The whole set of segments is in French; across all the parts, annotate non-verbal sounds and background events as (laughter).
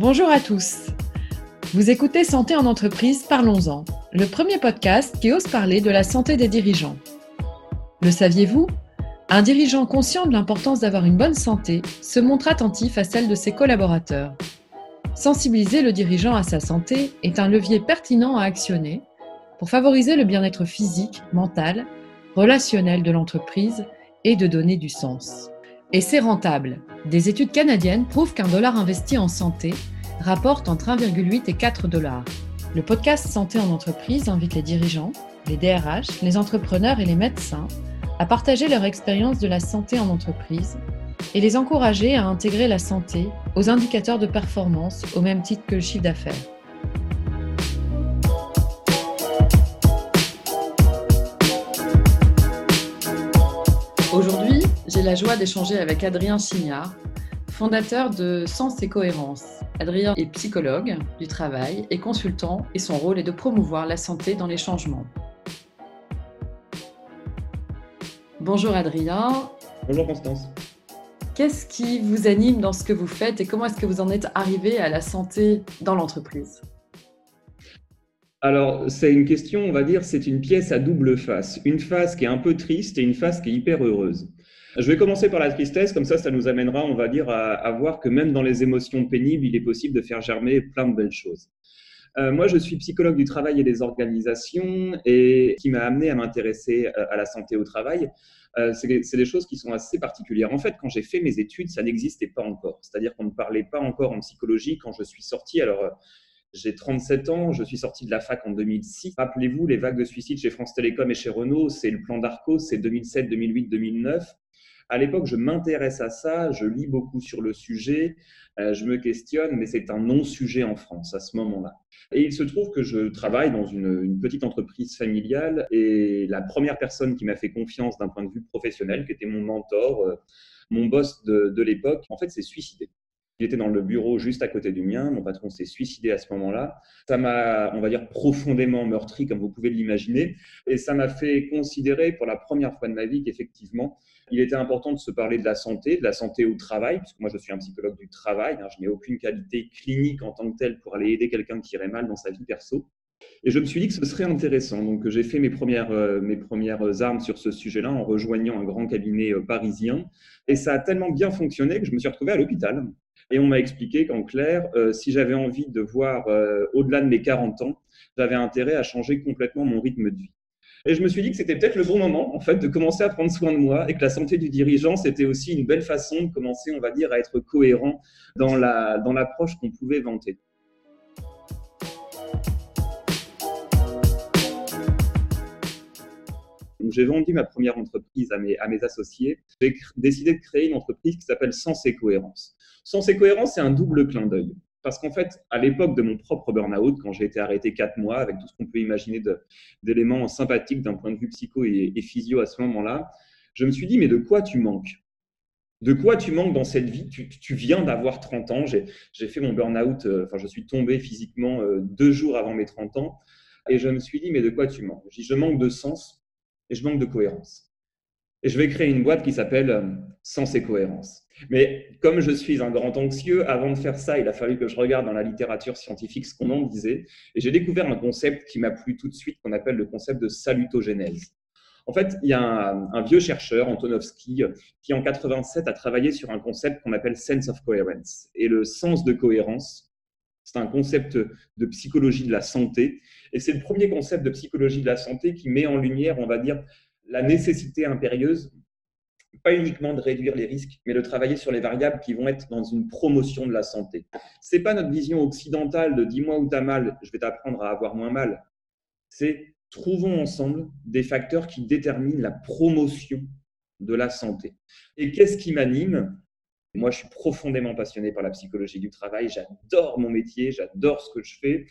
Bonjour à tous. Vous écoutez Santé en entreprise, parlons-en, le premier podcast qui ose parler de la santé des dirigeants. Le saviez-vous? Un dirigeant conscient de l'importance d'avoir une bonne santé se montre attentif à celle de ses collaborateurs. Sensibiliser le dirigeant à sa santé est un levier pertinent à actionner pour favoriser le bien-être physique, mental, relationnel de l'entreprise et de donner du sens. Et c'est rentable. Des études canadiennes prouvent qu'un dollar investi en santé rapporte entre 1,8 et 4 dollars. Le podcast Santé en entreprise invite les dirigeants, les DRH, les entrepreneurs et les médecins à partager leur expérience de la santé en entreprise et les encourager à intégrer la santé aux indicateurs de performance au même titre que le chiffre d'affaires. J'ai la joie d'échanger avec Adrien Chignard, fondateur de Sens et Cohérence. Adrien est psychologue du travail et consultant et son rôle est de promouvoir la santé dans les changements. Bonjour Adrien. Bonjour Constance. Qu'est-ce qui vous anime dans ce que vous faites et comment est-ce que vous en êtes arrivé à la santé dans l'entreprise? Alors, c'est une question, on va dire, c'est une pièce à double face. Une face qui est un peu triste et une face qui est hyper heureuse. Je vais commencer par la tristesse, comme ça, ça nous amènera, on va dire, à, voir que même dans les émotions pénibles, il est possible de faire germer plein de belles choses. Euh, moi, je suis psychologue du travail et des organisations et qui m'a amené à m'intéresser euh, à la santé au travail. Euh, c'est des choses qui sont assez particulières. En fait, quand j'ai fait mes études, ça n'existait pas encore. C'est-à-dire qu'on ne parlait pas encore en psychologie quand je suis sorti. Alors, j'ai 37 ans, je suis sorti de la fac en 2006. Rappelez-vous, les vagues de suicide chez France Télécom et chez Renault, c'est le plan d'Arco, c'est 2007, 2008, 2009. À l'époque, je m'intéresse à ça, je lis beaucoup sur le sujet, euh, je me questionne, mais c'est un non-sujet en France à ce moment-là. Et il se trouve que je travaille dans une, petite entreprise familiale et la première personne qui m'a fait confiance d'un point de vue professionnel, qui était mon mentor, euh, mon boss de, de l'époque, en fait, s'est suicidé. Il était dans le bureau juste à côté du mien. Mon patron s'est suicidé à ce moment-là. Ça m'a, on va dire, profondément meurtri, comme vous pouvez l'imaginer. Et ça m'a fait considérer pour la première fois de ma vie qu'effectivement, il était important de se parler de la santé, de la santé au travail, puisque moi je suis un psychologue du travail. Hein. je n'ai aucune qualité clinique en tant que telle pour aller aider quelqu'un qui irait mal dans sa vie perso. Et je me suis dit que ce serait intéressant. Donc, j'ai fait mes premières, euh, armes sur ce sujet-là en rejoignant un grand cabinet euh, parisien. Et ça a tellement bien fonctionné que je me suis retrouvé à l'hôpital. Et on m'a expliqué qu'en clair, euh, si j'avais envie de voir au-delà de mes 40 ans, j'avais intérêt à changer complètement mon rythme de vie. Et je me suis dit que c'était peut-être le bon moment, en fait, de commencer à prendre soin de moi et que la santé du dirigeant, c'était aussi une belle façon de commencer, on va dire, à être cohérent dans la dans l'approche qu'on pouvait vanter. j'ai vendu ma première entreprise à mes, à mes associés. J'ai décidé de créer une entreprise qui s'appelle Sens et Cohérence. Sens et Cohérence, c'est un double clin d'œil. Parce qu'en fait, à l'époque de mon propre burn-out, quand j'ai été arrêté quatre mois, avec tout ce qu'on peut imaginer d'éléments sympathiques d'un point de vue psycho et, physio à ce moment-là, je me suis dit, mais de quoi tu manques? De quoi tu manques dans cette vie? Tu, viens d'avoir 30 ans. J'ai fait mon burn-out, euh, enfin, je suis tombé physiquement euh, deux jours avant mes 30 ans. Et je me suis dit, mais de quoi tu manques? Je dis, je manque de sens et je manque de cohérence. Et je vais créer une boîte qui s'appelle euh, Sens et Cohérence. Mais comme je suis un grand anxieux, avant de faire ça, il a fallu que je regarde dans la littérature scientifique ce qu'on en disait. Et j'ai découvert un concept qui m'a plu tout de suite, qu'on appelle le concept de salutogénèse. En fait, il y a un, vieux chercheur, Antonovsky, qui en 87 a travaillé sur un concept qu'on appelle sense of coherence. Et le sens de cohérence, c'est un concept de psychologie de la santé. Et c'est le premier concept de psychologie de la santé qui met en lumière, on va dire, la nécessité impérieuse, pas uniquement de réduire les risques, mais de travailler sur les variables qui vont être dans une promotion de la santé. Ce n'est pas notre vision occidentale de dis-moi où tu as mal, je vais t'apprendre à avoir moins mal. C'est trouvons ensemble des facteurs qui déterminent la promotion de la santé. Et qu'est-ce qui m'anime? Moi, je suis profondément passionné par la psychologie du travail. J'adore mon métier, j'adore ce que je fais.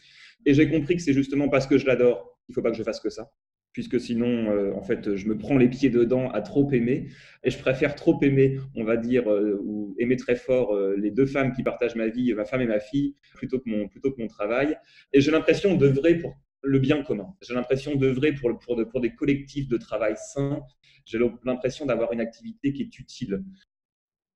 Et j'ai compris que c'est justement parce que je l'adore qu'il ne faut pas que je fasse que ça puisque sinon, euh, en fait, je me prends les pieds dedans à trop aimer. Et je préfère trop aimer, on va dire, euh, ou aimer très fort euh, les deux femmes qui partagent ma vie, ma femme et ma fille, plutôt que mon, plutôt que mon travail. Et j'ai l'impression d'œuvrer pour le bien commun. J'ai l'impression d'œuvrer pour, pour, pour des collectifs de travail sains. J'ai l'impression d'avoir une activité qui est utile.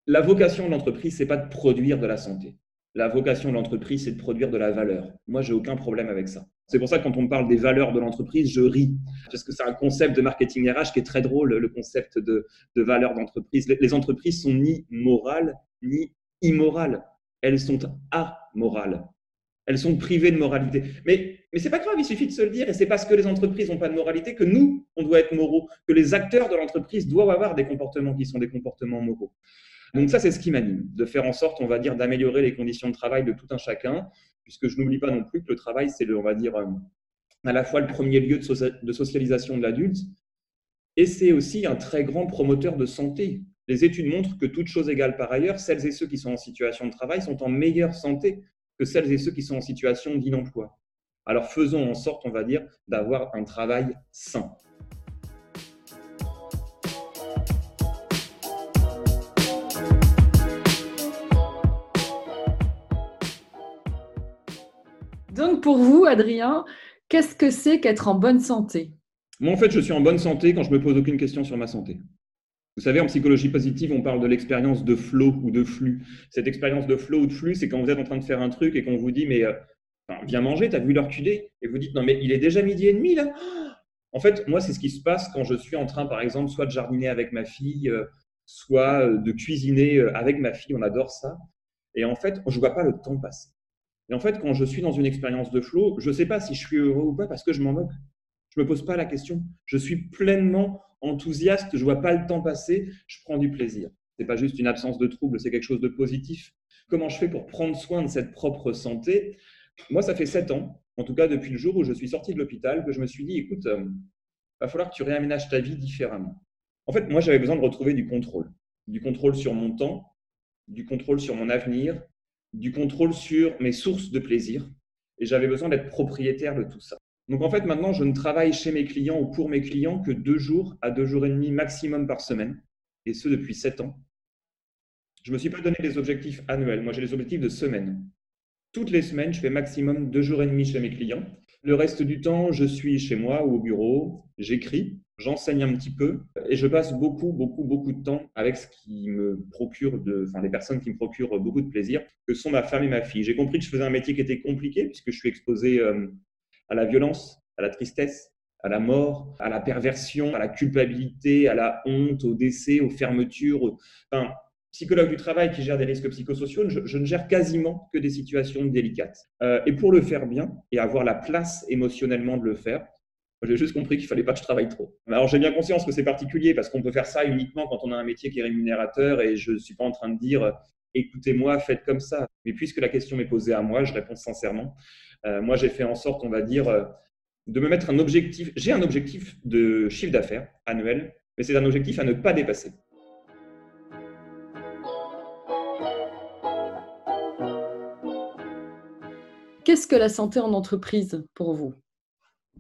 La vocation de l'entreprise, c'est pas de produire de la santé. La vocation de l'entreprise, c'est de produire de la valeur. Moi, j'ai aucun problème avec ça. C'est pour ça que quand on me parle des valeurs de l'entreprise, je ris. Parce que c'est un concept de marketing RH qui est très drôle, le concept de, de valeur d'entreprise. Les, entreprises sont ni morales, ni immorales. Elles sont amorales. Elles sont privées de moralité. Mais, mais ce n'est pas grave, il suffit de se le dire. Et c'est parce que les entreprises n'ont pas de moralité que nous, on doit être moraux, que les acteurs de l'entreprise doivent avoir des comportements qui sont des comportements moraux. Donc ça, c'est ce qui m'anime, de faire en sorte, on va dire, d'améliorer les conditions de travail de tout un chacun, puisque je n'oublie pas non plus que le travail, c'est, on va dire, euh, à la fois le premier lieu de socialisation de l'adulte, et c'est aussi un très grand promoteur de santé. Les études montrent que toutes choses égales par ailleurs, celles et ceux qui sont en situation de travail sont en meilleure santé que celles et ceux qui sont en situation d'inemploi. Alors faisons en sorte, on va dire, d'avoir un travail sain. Pour vous, Adrien, qu'est-ce que c'est qu'être en bonne santé? Moi, en fait, je suis en bonne santé quand je me pose aucune question sur ma santé. Vous savez, en psychologie positive, on parle de l'expérience de flow ou de flux. Cette expérience de flow ou de flux, c'est quand vous êtes en train de faire un truc et qu'on vous dit, mais euh, viens manger, tu as vu l'heure qu'il Et vous dites, non, mais il est déjà midi et demi là. En fait, moi, c'est ce qui se passe quand je suis en train, par exemple, soit de jardiner avec ma fille, euh, soit euh, de cuisiner avec ma fille. On adore ça. Et en fait, je ne vois pas le temps passer. Et en fait, quand je suis dans une expérience de flow, je ne sais pas si je suis heureux ou pas parce que je m'en moque. Je ne me pose pas la question. Je suis pleinement enthousiaste, je ne vois pas le temps passer, je prends du plaisir. Ce n'est pas juste une absence de trouble, c'est quelque chose de positif. Comment je fais pour prendre soin de cette propre santé? Moi, ça fait sept ans, en tout cas depuis le jour où je suis sorti de l'hôpital, que je me suis dit, écoute, il euh, va falloir que tu réaménages ta vie différemment. En fait, moi, j'avais besoin de retrouver du contrôle. Du contrôle sur mon temps, du contrôle sur mon avenir, du contrôle sur mes sources de plaisir. Et j'avais besoin d'être propriétaire de tout ça. Donc en fait, maintenant, je ne travaille chez mes clients ou pour mes clients que deux jours à deux jours et demi maximum par semaine, et ce depuis sept ans. Je ne me suis pas donné des objectifs annuels, moi j'ai des objectifs de semaine. Toutes les semaines, je fais maximum deux jours et demi chez mes clients. Le reste du temps, je suis chez moi ou au bureau, j'écris, j'enseigne un petit peu et je passe beaucoup, beaucoup, beaucoup de temps avec ce qui me procure, de, enfin les personnes qui me procurent beaucoup de plaisir, que sont ma femme et ma fille. J'ai compris que je faisais un métier qui était compliqué puisque je suis exposé euh, à la violence, à la tristesse, à la mort, à la perversion, à la culpabilité, à la honte, au décès, aux fermetures. Psychologue du travail qui gère des risques psychosociaux, je, ne gère quasiment que des situations délicates. Euh, et pour le faire bien et avoir la place émotionnellement de le faire, j'ai juste compris qu'il fallait pas que je travaille trop. Alors j'ai bien conscience que c'est particulier parce qu'on peut faire ça uniquement quand on a un métier qui est rémunérateur et je ne suis pas en train de dire écoutez-moi, faites comme ça. Mais puisque la question m'est posée à moi, je réponds sincèrement. Euh, moi, j'ai fait en sorte, on va dire, euh, de me mettre un objectif. J'ai un objectif de chiffre d'affaires annuel, mais c'est un objectif à ne pas dépasser. Qu'est-ce que la santé en entreprise pour vous?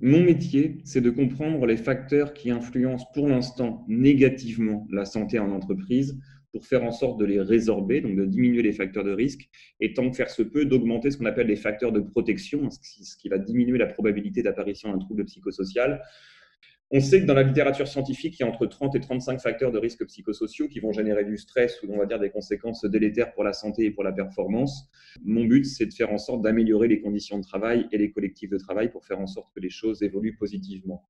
Mon métier, c'est de comprendre les facteurs qui influencent pour l'instant négativement la santé en entreprise pour faire en sorte de les résorber, donc de diminuer les facteurs de risque, et tant que faire se peut, d'augmenter ce qu'on appelle les facteurs de protection, ce qui va diminuer la probabilité d'apparition d'un trouble psychosocial, on sait que dans la littérature scientifique, il y a entre 30 et 35 facteurs de risques psychosociaux qui vont générer du stress ou on va dire des conséquences délétères pour la santé et pour la performance. Mon but, c'est de faire en sorte d'améliorer les conditions de travail et les collectifs de travail pour faire en sorte que les choses évoluent positivement.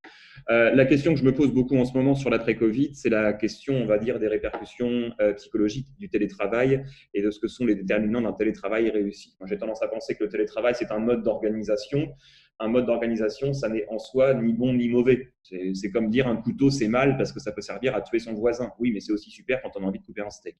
Euh, la question que je me pose beaucoup en ce moment sur l'après-Covid, c'est la question, on va dire, des répercussions euh, psychologiques du télétravail et de ce que sont les déterminants d'un télétravail réussi. J'ai tendance à penser que le télétravail, c'est un mode d'organisation un mode d'organisation, ça n'est en soi ni bon ni mauvais. C'est comme dire un couteau, c'est mal parce que ça peut servir à tuer son voisin. Oui, mais c'est aussi super quand on a envie de couper un steak.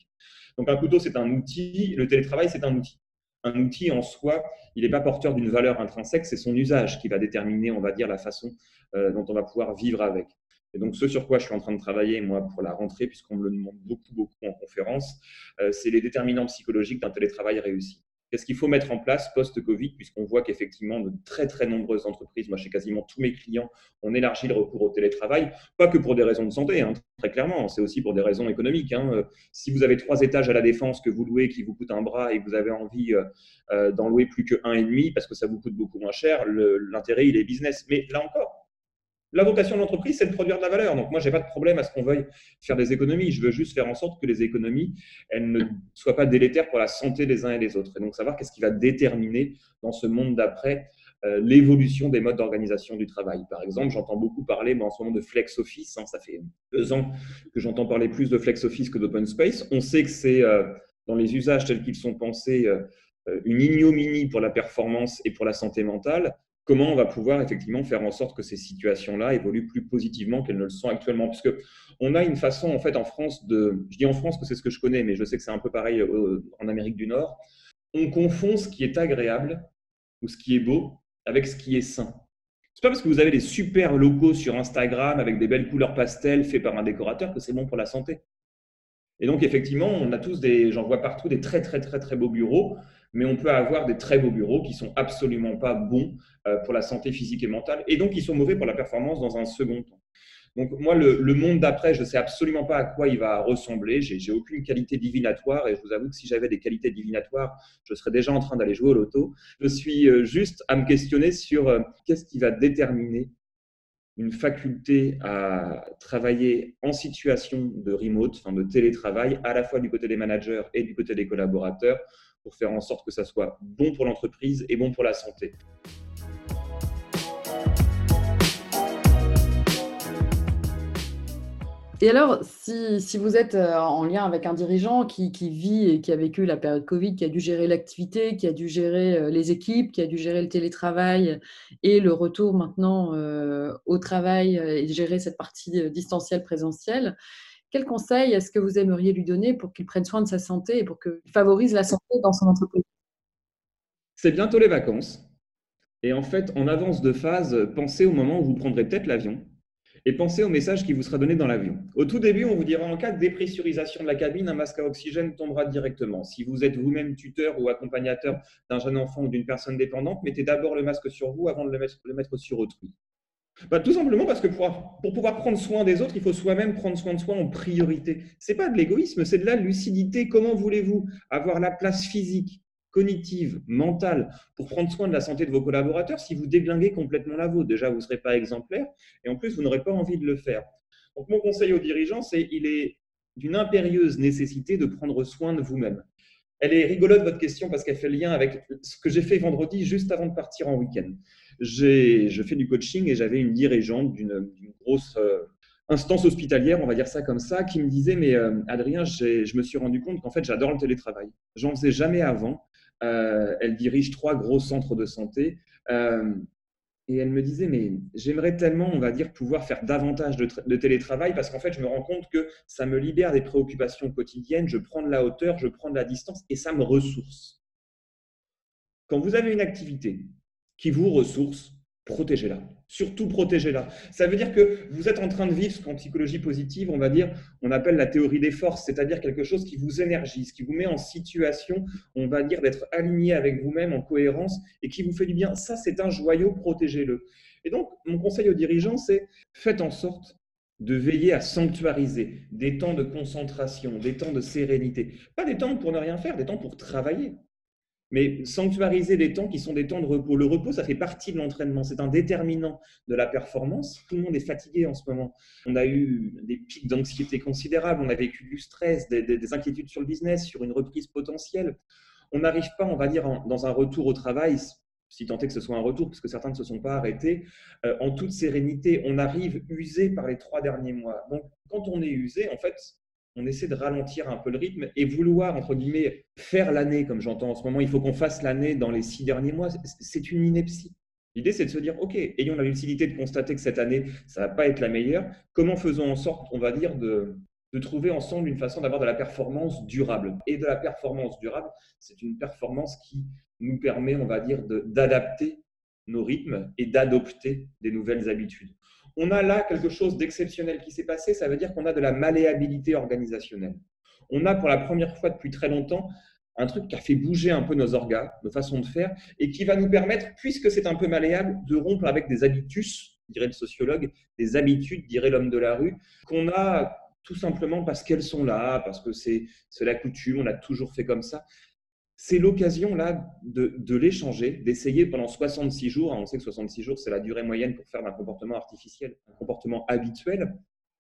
Donc un couteau, c'est un outil, le télétravail, c'est un outil. Un outil en soi, il n'est pas porteur d'une valeur intrinsèque, c'est son usage qui va déterminer, on va dire, la façon euh, dont on va pouvoir vivre avec. Et donc, ce sur quoi je suis en train de travailler, moi, pour la rentrée, puisqu'on me le demande beaucoup, beaucoup en conférence, euh, c'est les déterminants psychologiques d'un télétravail réussi. Qu'est-ce qu'il faut mettre en place post-Covid, puisqu'on voit qu'effectivement, de très, très nombreuses entreprises, moi, chez quasiment tous mes clients, on élargit le recours au télétravail, pas que pour des raisons de santé, hein, très clairement, c'est aussi pour des raisons économiques. Hein. Si vous avez trois étages à la défense que vous louez, qui vous coûtent un bras, et que vous avez envie euh, euh, d'en louer plus que un et demi, parce que ça vous coûte beaucoup moins cher, l'intérêt, il est business. Mais là encore, La vocation de l'entreprise, c'est de produire de la valeur. Donc moi, je n'ai pas de problème à ce qu'on veuille faire des économies. Je veux juste faire en sorte que les économies, elles ne soient pas délétères pour la santé des uns et des autres. Et donc savoir qu'est-ce qui va déterminer dans ce monde d'après euh, l'évolution des modes d'organisation du travail. Par exemple, j'entends beaucoup parler en ce moment de flex office. Hein. ça fait deux ans que j'entends parler plus de flex office que d'open space. On sait que c'est euh, dans les usages tels qu'ils sont pensés euh, une ignominie pour la performance et pour la santé mentale comment on va pouvoir effectivement faire en sorte que ces situations-là évoluent plus positivement qu'elles ne le sont actuellement. Puisque on a une façon, en fait, en France, de. Je dis en France que c'est ce que je connais, mais je sais que c'est un peu pareil euh, en Amérique du Nord. On confond ce qui est agréable ou ce qui est beau avec ce qui est sain. C'est pas parce que vous avez des super locaux sur Instagram avec des belles couleurs pastel faits par un décorateur que c'est bon pour la santé. Et donc, effectivement, on a tous des, j'en vois partout, des très, très, très, très beaux bureaux mais on peut avoir des très beaux bureaux qui sont absolument pas bons euh, pour la santé physique et mentale, et donc qui sont mauvais pour la performance dans un second temps. Donc moi, le, monde d'après, je ne sais absolument pas à quoi il va ressembler. J'ai aucune qualité divinatoire et je vous avoue que si j'avais des qualités divinatoires, je serais déjà en train d'aller jouer au loto. Je suis euh, juste à me questionner sur euh, qu'est-ce qui va déterminer une faculté à travailler en situation de remote, enfin de télétravail, à la fois du côté des managers et du côté des collaborateurs, pour faire en sorte que ça soit bon pour l'entreprise et bon pour la santé. Et alors, si, vous êtes euh, en lien avec un dirigeant qui, vit et qui a vécu la période Covid, qui a dû gérer l'activité, qui a dû gérer euh, les équipes, qui a dû gérer le télétravail et le retour maintenant euh, au travail et gérer cette partie distancielle présentielle, quel conseil est-ce que vous aimeriez lui donner pour qu'il prenne soin de sa santé et pour qu'il favorise la santé dans son entreprise? C'est bientôt les vacances. Et en fait, en avance de phase, pensez au moment où vous prendrez peut-être l'avion et pensez au message qui vous sera donné dans l'avion. Au tout début, on vous dira en cas de dépressurisation de la cabine, un masque à oxygène tombera directement. Si vous êtes vous-même tuteur ou accompagnateur d'un jeune enfant ou d'une personne dépendante, mettez d'abord le masque sur vous avant de le mettre, le mettre sur autrui. Bah, tout simplement parce que pour, pouvoir prendre soin des autres, il faut soi-même prendre soin de soi en priorité. Ce n'est pas de l'égoïsme, c'est de la lucidité. Comment voulez-vous avoir la place physique, cognitive, mentale pour prendre soin de la santé de vos collaborateurs si vous déglinguez complètement la vôtre? Déjà, vous ne serez pas exemplaire et en plus, vous n'aurez pas envie de le faire. Donc, mon conseil aux dirigeants, c'est il est d'une impérieuse nécessité de prendre soin de vous-même. Elle est rigolote, votre question, parce qu'elle fait lien avec ce que j'ai fait vendredi juste avant de partir en week-end je fais du coaching et j'avais une dirigeante d'une grosse euh, instance hospitalière, on va dire ça comme ça, qui me disait Mais euh, Adrien, je me suis rendu compte qu'en fait, j'adore le télétravail. J'en faisais jamais avant. Euh, elle dirige trois gros centres de santé. Et elle me disait, mais j'aimerais tellement, on va dire, pouvoir faire davantage de, télétravail parce qu'en fait, je me rends compte que ça me libère des préoccupations quotidiennes, je prends de la hauteur, je prends de la distance et ça me ressource. Quand vous avez une activité qui vous ressource, protégez-la. Surtout protégez-la. Ça veut dire que vous êtes en train de vivre ce qu'en psychologie positive, on va dire, on appelle la théorie des forces, c'est-à-dire quelque chose qui vous énergise, qui vous met en situation, on va dire, d'être aligné avec vous-même en cohérence et qui vous fait du bien. Ça, c'est un joyau, protégez-le. Et donc, mon conseil aux dirigeants, c'est faites en sorte de veiller à sanctuariser des temps de concentration, des temps de sérénité. Pas des temps pour ne rien faire, des temps pour travailler mais sanctuariser des temps qui sont des temps de repos. Le repos, ça fait partie de l'entraînement, c'est un déterminant de la performance. Tout le monde est fatigué en ce moment. On a eu des pics d'anxiété considérables, on a vécu du stress, des, inquiétudes sur le business, sur une reprise potentielle. On n'arrive pas, on va dire, dans un retour au travail, si tant est que ce soit un retour, puisque certains ne se sont pas arrêtés, euh, en toute sérénité. On arrive usé par les trois derniers mois. Donc, quand on est usé, en fait, on essaie de ralentir un peu le rythme et vouloir, entre guillemets, faire l'année, comme j'entends en ce moment, il faut qu'on fasse l'année dans les six derniers mois, c'est une ineptie. L'idée, c'est de se dire, OK, ayons la lucidité de constater que cette année, ça ne va pas être la meilleure. Comment faisons en sorte, on va dire, de, de trouver ensemble une façon d'avoir de la performance durable? Et de la performance durable, c'est une performance qui nous permet, on va dire, d'adapter nos rythmes et d'adopter des nouvelles habitudes. On a là quelque chose d'exceptionnel qui s'est passé, ça veut dire qu'on a de la malléabilité organisationnelle. On a pour la première fois depuis très longtemps un truc qui a fait bouger un peu nos organes, nos façons de faire, et qui va nous permettre, puisque c'est un peu malléable, de rompre avec des habitus, dirait le sociologue, des habitudes, dirait l'homme de la rue, qu'on a tout simplement parce qu'elles sont là, parce que c'est la coutume, on a toujours fait comme ça. C'est l'occasion là de, l'échanger, d'essayer pendant 66 jours, hein, on sait que 66 jours c'est la durée moyenne pour faire d'un comportement artificiel un comportement habituel,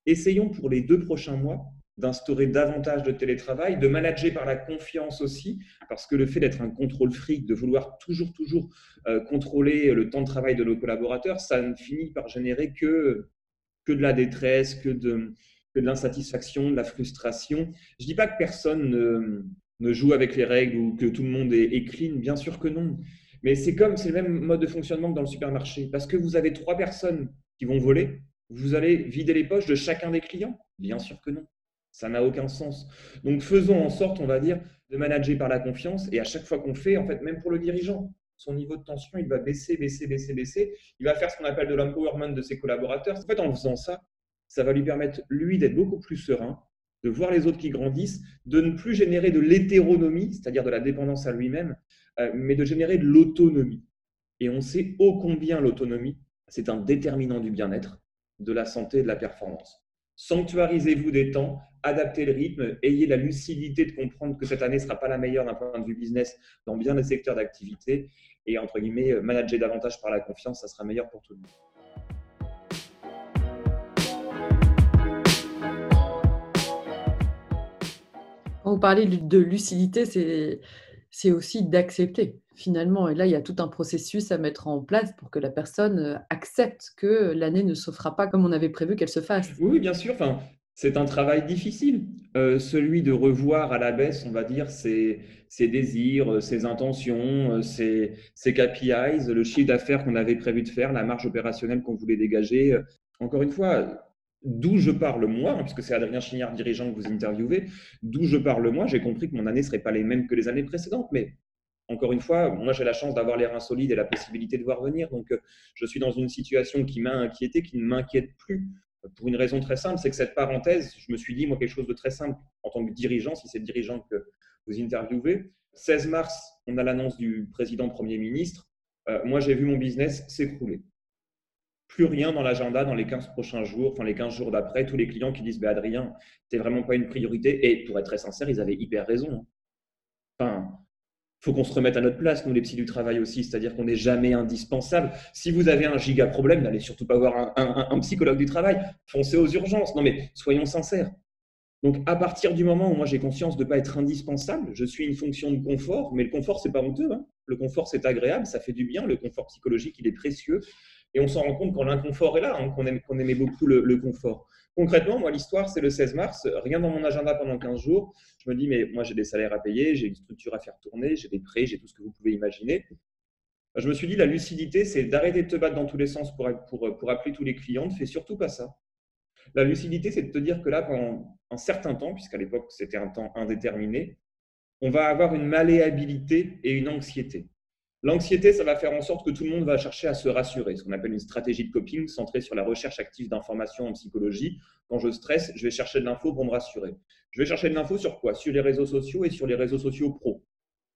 essayons pour les deux prochains mois d'instaurer davantage de télétravail, de manager par la confiance aussi, parce que le fait d'être un contrôle fric, de vouloir toujours, toujours euh, contrôler le temps de travail de nos collaborateurs, ça ne finit par générer que, que de la détresse, que de, que de l'insatisfaction, de la frustration. Je ne dis pas que personne ne, ne, joue avec les règles ou que tout le monde est, est clean, bien sûr que non. Mais c'est comme, c'est le même mode de fonctionnement que dans le supermarché. Parce que vous avez trois personnes qui vont voler, vous allez vider les poches de chacun des clients? Bien sûr que non. Ça n'a aucun sens. Donc faisons en sorte, on va dire, de manager par la confiance. Et à chaque fois qu'on fait, en fait, même pour le dirigeant, son niveau de tension, il va baisser, baisser, baisser, baisser. Il va faire ce qu'on appelle de l'empowerment de ses collaborateurs. En fait, en faisant ça, ça va lui permettre, lui, d'être beaucoup plus serein, de voir les autres qui grandissent, de ne plus générer de l'hétéronomie, c'est-à-dire de la dépendance à lui-même, euh, mais de générer de l'autonomie. Et on sait ô combien l'autonomie, c'est un déterminant du bien-être, de la santé et de la performance. Sanctuarisez-vous des temps, adaptez le rythme, ayez la lucidité de comprendre que cette année ne sera pas la meilleure d'un point de vue business dans bien des secteurs d'activité et entre guillemets, euh, manager davantage par la confiance, ça sera meilleur pour tout le monde. Vous parlez de lucidité, c'est aussi d'accepter finalement. Et là, il y a tout un processus à mettre en place pour que la personne euh, accepte que l'année ne se fera pas comme on avait prévu qu'elle se fasse. Oui, bien sûr. Enfin, c'est un travail difficile, euh, celui de revoir à la baisse, on va dire, ses, ses désirs, ses intentions, ses, ses KPIs, le chiffre d'affaires qu'on avait prévu de faire, la marge opérationnelle qu'on voulait dégager. Encore une fois, d'où je parle moi, hein, puisque c'est Adrien Chignard, dirigeant que vous interviewez, d'où je parle moi, j'ai compris que mon année ne serait pas les mêmes que les années précédentes, mais encore une fois, moi j'ai la chance d'avoir les reins solides et la possibilité de voir venir. Donc euh, je suis dans une situation qui m'a inquiété, qui ne m'inquiète plus. Pour une raison très simple, c'est que cette parenthèse, je me suis dit moi quelque chose de très simple en tant que dirigeant, si c'est le dirigeant que vous interviewez. 16 mars, on a l'annonce du président Premier ministre. Euh, moi j'ai vu mon business s'écrouler. Plus rien dans l'agenda dans les 15 prochains jours, enfin les 15 jours d'après, tous les clients qui disent bah, Adrien, t'es vraiment pas une priorité. Et pour être très sincère, ils avaient hyper raison. Hein. Enfin, faut qu'on se remette à notre place, nous les psys du travail aussi, c'est-à-dire qu'on n'est jamais indispensable. Si vous avez un giga problème, n'allez surtout pas voir un, psychologue du travail, foncez aux urgences. Non mais soyons sincères. Donc à partir du moment où moi j'ai conscience de ne pas être indispensable, je suis une fonction de confort, mais le confort c'est pas honteux. Hein. Le confort c'est agréable, ça fait du bien. Le confort psychologique il est précieux et on s'en rend compte quand l'inconfort est là, hein, qu'on aimait beaucoup le confort. Concrètement, moi, l'histoire, c'est le 16 mars. Rien dans mon agenda pendant 15 jours. Je me dis, mais moi, j'ai des salaires à payer, j'ai une structure à faire tourner, j'ai des prêts, j'ai tout ce que vous pouvez imaginer. Je me suis dit, la lucidité, c'est d'arrêter de te battre dans tous les sens pour, pour, pour appeler tous les clients. Ne fais surtout pas ça. La lucidité, c'est de te dire que là, pendant un certain temps, puisqu'à l'époque, c'était un temps indéterminé, on va avoir une malléabilité et une anxiété. L'anxiété, ça va faire en sorte que tout le monde va chercher à se rassurer, ce qu'on appelle une stratégie de coping centrée sur la recherche active d'informations en psychologie. Quand je stresse, je vais chercher de l'info pour me rassurer. Je vais chercher de l'info sur quoi? Sur les réseaux sociaux et sur les réseaux sociaux pro.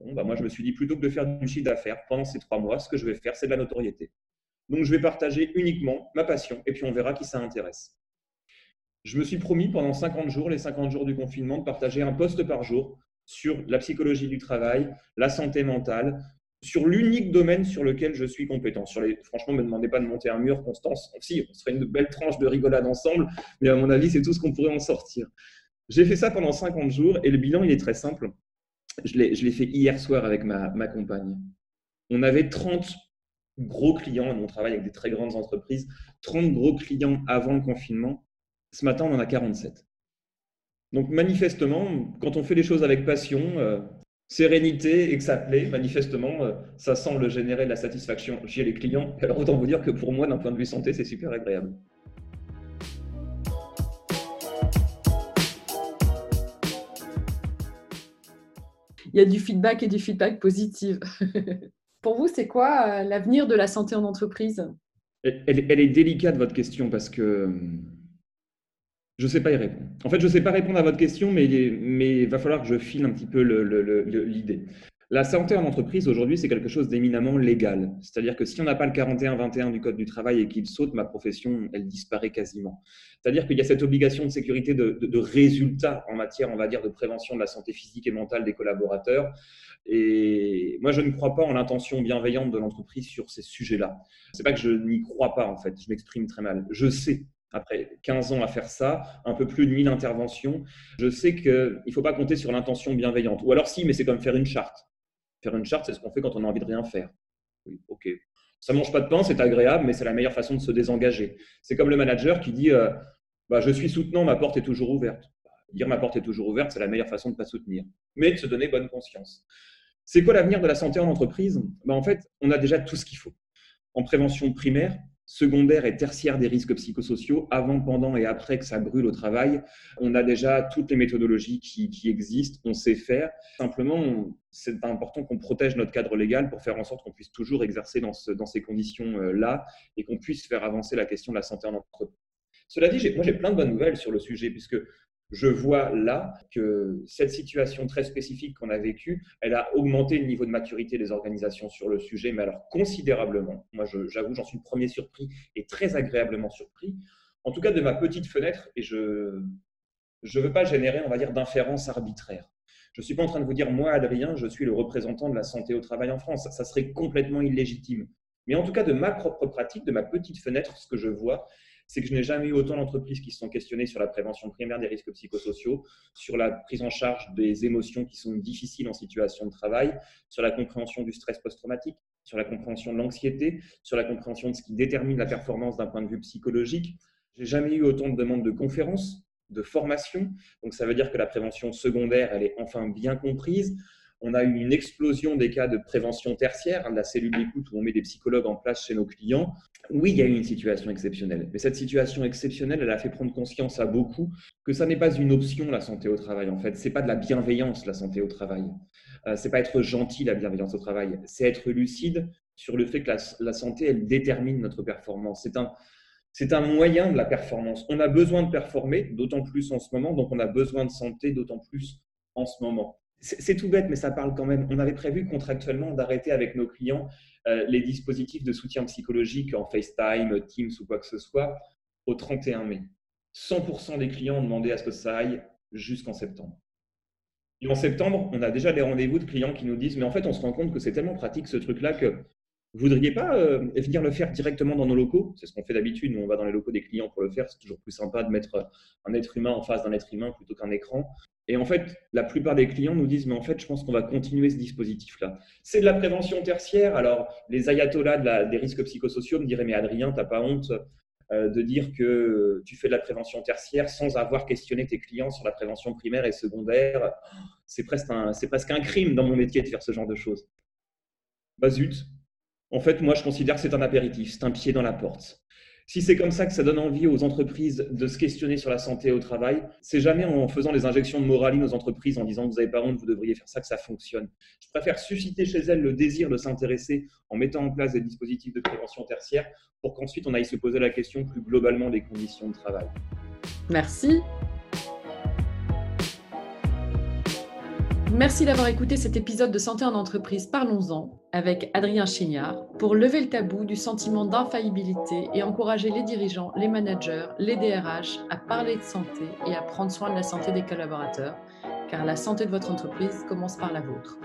Bon, bah moi, je me suis dit, plutôt que de faire du chiffre d'affaires pendant ces trois mois, ce que je vais faire, c'est de la notoriété. Donc, je vais partager uniquement ma passion et puis on verra qui ça intéresse. Je me suis promis pendant 50 jours, les 50 jours du confinement, de partager un poste par jour sur la psychologie du travail, la santé mentale, sur l'unique domaine sur lequel je suis compétent. Sur les, franchement, ne me demandez pas de monter un mur, Constance. Si, on serait une belle tranche de rigolade ensemble, mais à mon avis, c'est tout ce qu'on pourrait en sortir. J'ai fait ça pendant 50 jours et le bilan, il est très simple. Je l'ai fait hier soir avec ma, ma compagne. On avait 30 gros clients, on travaille avec des très grandes entreprises, 30 gros clients avant le confinement. Ce matin, on en a 47. Donc manifestement, quand on fait les choses avec passion, euh, sérénité et que ça plaît, manifestement, euh, ça semble générer de la satisfaction chez les clients. (laughs) Alors autant vous dire que pour moi, d'un point de vue santé, c'est super agréable. Il y a du feedback et du feedback positif. (laughs) pour vous, c'est quoi euh, l'avenir de la santé en entreprise? Elle, elle, est délicate, votre question, parce que hum, je ne sais pas y répondre. En fait, je ne sais pas répondre à votre question, mais il va falloir que je file un petit peu l'idée. La santé en entreprise, aujourd'hui, c'est quelque chose d'éminemment légal. C'est-à-dire que si on n'a pas le 41-21 du Code du travail et qu'il saute, ma profession, elle disparaît quasiment. C'est-à-dire qu'il y a cette obligation de sécurité de, de, résultats en matière, on va dire, de prévention de la santé physique et mentale des collaborateurs. Et moi, je ne crois pas en l'intention bienveillante de l'entreprise sur ces sujets-là. C'est pas que je n'y crois pas, en fait. Je m'exprime très mal. Je sais après 15 ans à faire ça, un peu plus de 1000 interventions, je sais qu'il ne faut pas compter sur l'intention bienveillante. Ou alors si, mais c'est comme faire une charte. Faire une charte, c'est ce qu'on fait quand on a envie de rien faire. Oui, ok. Ça mange pas de pain, c'est agréable, mais c'est la meilleure façon de se désengager. C'est comme le manager qui dit euh, bah, Je suis soutenant, ma porte est toujours ouverte. Dire ma porte est toujours ouverte, c'est la meilleure façon de ne pas soutenir, mais de se donner bonne conscience. C'est quoi l'avenir de la santé en entreprise? Bah, En fait, on a déjà tout ce qu'il faut. En prévention primaire, secondaire et tertiaire des risques psychosociaux, avant, pendant et après que ça brûle au travail. On a déjà toutes les méthodologies qui, existent, on sait faire. Simplement, c'est important qu'on protège notre cadre légal pour faire en sorte qu'on puisse toujours exercer dans, dans ces conditions-là et qu'on puisse faire avancer la question de la santé en entreprise. Cela dit, moi j'ai plein de bonnes nouvelles sur le sujet, puisque je vois là que cette situation très spécifique qu'on a vécue, elle a augmenté le niveau de maturité des organisations sur le sujet, mais alors considérablement. Moi, j'avoue, j'en suis le premier surpris et très agréablement surpris. En tout cas, de ma petite fenêtre, et je ne veux pas générer, on va dire, d'inférence arbitraire. Je ne suis pas en train de vous dire, moi, Adrien, je suis le représentant de la santé au travail en France. Ça serait complètement illégitime. Mais en tout cas, de ma propre pratique, de ma petite fenêtre, ce que je vois, c'est que je n'ai jamais eu autant d'entreprises qui se sont questionnées sur la prévention primaire des risques psychosociaux, sur la prise en charge des émotions qui sont difficiles en situation de travail, sur la compréhension du stress post-traumatique, sur la compréhension de l'anxiété, sur la compréhension de ce qui détermine la performance d'un point de vue psychologique. J'ai jamais eu autant de demandes de conférences, de formation. Donc ça veut dire que la prévention secondaire, elle est enfin bien comprise. On a eu une explosion des cas de prévention tertiaire, hein, de la cellule d'écoute où on met des psychologues en place chez nos clients. Oui, il y a eu une situation exceptionnelle, mais cette situation exceptionnelle, elle a fait prendre conscience à beaucoup que ça n'est pas une option la santé au travail. En fait, c'est pas de la bienveillance la santé au travail. Euh, c'est pas être gentil la bienveillance au travail. C'est être lucide sur le fait que la, la santé, elle détermine notre performance. C'est un c'est un moyen de la performance. On a besoin de performer, d'autant plus en ce moment, donc on a besoin de santé, d'autant plus en ce moment. C'est tout bête, mais ça parle quand même. On avait prévu contractuellement d'arrêter avec nos clients euh, les dispositifs de soutien psychologique en FaceTime, Teams ou quoi que ce soit au 31 mai. 100% des clients ont demandé à ce que ça aille jusqu'en septembre. Et en septembre, on a déjà des rendez-vous de clients qui nous disent Mais en fait, on se rend compte que c'est tellement pratique ce truc-là que vous voudriez pas euh, venir le faire directement dans nos locaux? C'est ce qu'on fait d'habitude. On va dans les locaux des clients pour le faire. C'est toujours plus sympa de mettre un être humain en face d'un être humain plutôt qu'un écran. Et en fait, la plupart des clients nous disent, mais en fait, je pense qu'on va continuer ce dispositif-là. C'est de la prévention tertiaire. Alors, les ayatollahs des risques psychosociaux me diraient, mais Adrien, tu n'as pas honte euh, de dire que tu fais de la prévention tertiaire sans avoir questionné tes clients sur la prévention primaire et secondaire? C'est presque un, presque un crime dans mon métier de faire ce genre de choses. Bah zut. En fait, moi, je considère que c'est un apéritif, c'est un pied dans la porte. Si c'est comme ça que ça donne envie aux entreprises de se questionner sur la santé au travail, c'est jamais en faisant des injections de moraline aux entreprises en disant vous n'avez pas honte, vous devriez faire ça que ça fonctionne. Je préfère susciter chez elles le désir de s'intéresser en mettant en place des dispositifs de prévention tertiaire pour qu'ensuite on aille se poser la question plus globalement des conditions de travail. Merci. Merci d'avoir écouté cet épisode de Santé en entreprise Parlons-en avec Adrien Chignard pour lever le tabou du sentiment d'infaillibilité et encourager les dirigeants, les managers, les DRH à parler de santé et à prendre soin de la santé des collaborateurs, car la santé de votre entreprise commence par la vôtre.